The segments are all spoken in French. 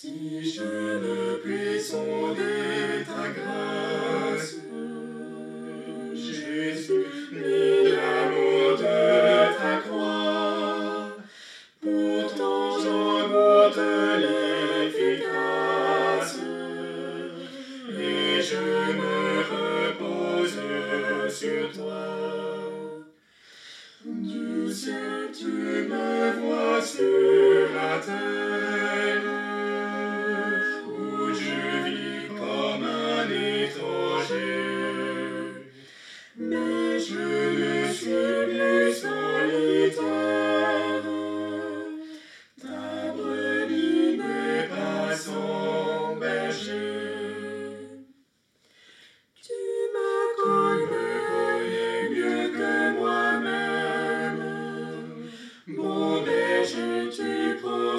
Si je ne puis sonder ta grâce, Jésus, ni l'amour de ta croix, pourtant j'en goûte l'efficace, et je me repose sur toi. Du ciel, tu me vois sur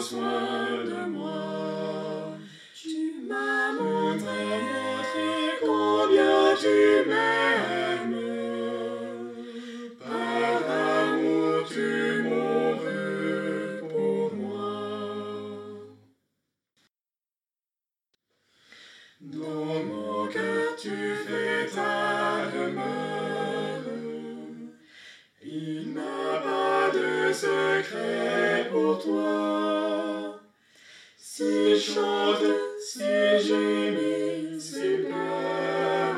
soin de moi. Tu m'as montré, montré combien tu m'aimes. Par amour, tu mourus pour moi. Dans mon cœur tu fais pour toi. Si je chante, si gémis, si pleure.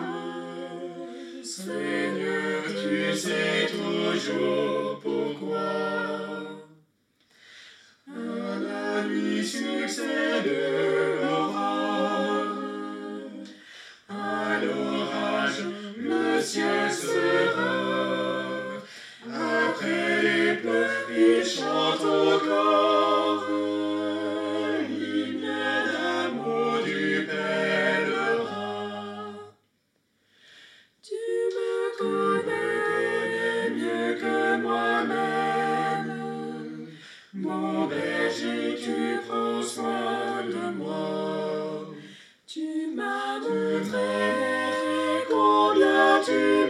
Seigneur, tu sais toujours Tu m'as montré combien tu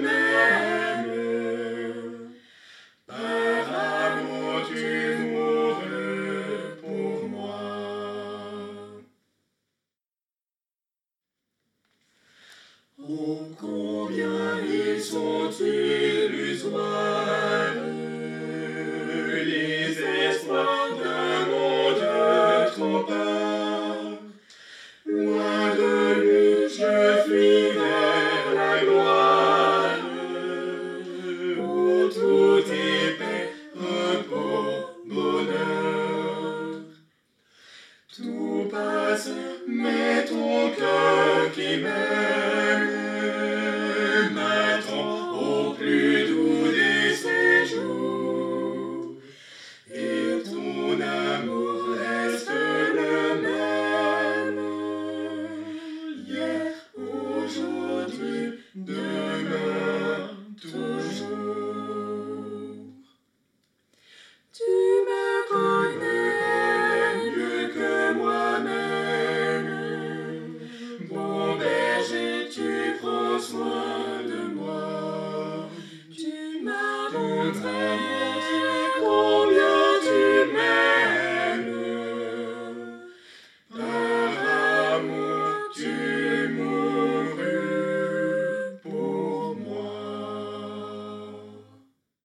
Oh, combien ils sont illusoires, les espoirs d'un monde trop bas. Loin de lui, je fuis vers la gloire, où tout est paix, repos, bonheur. Tout passe, mais Mon berger, tu prends soin de moi. Tu m'as montré.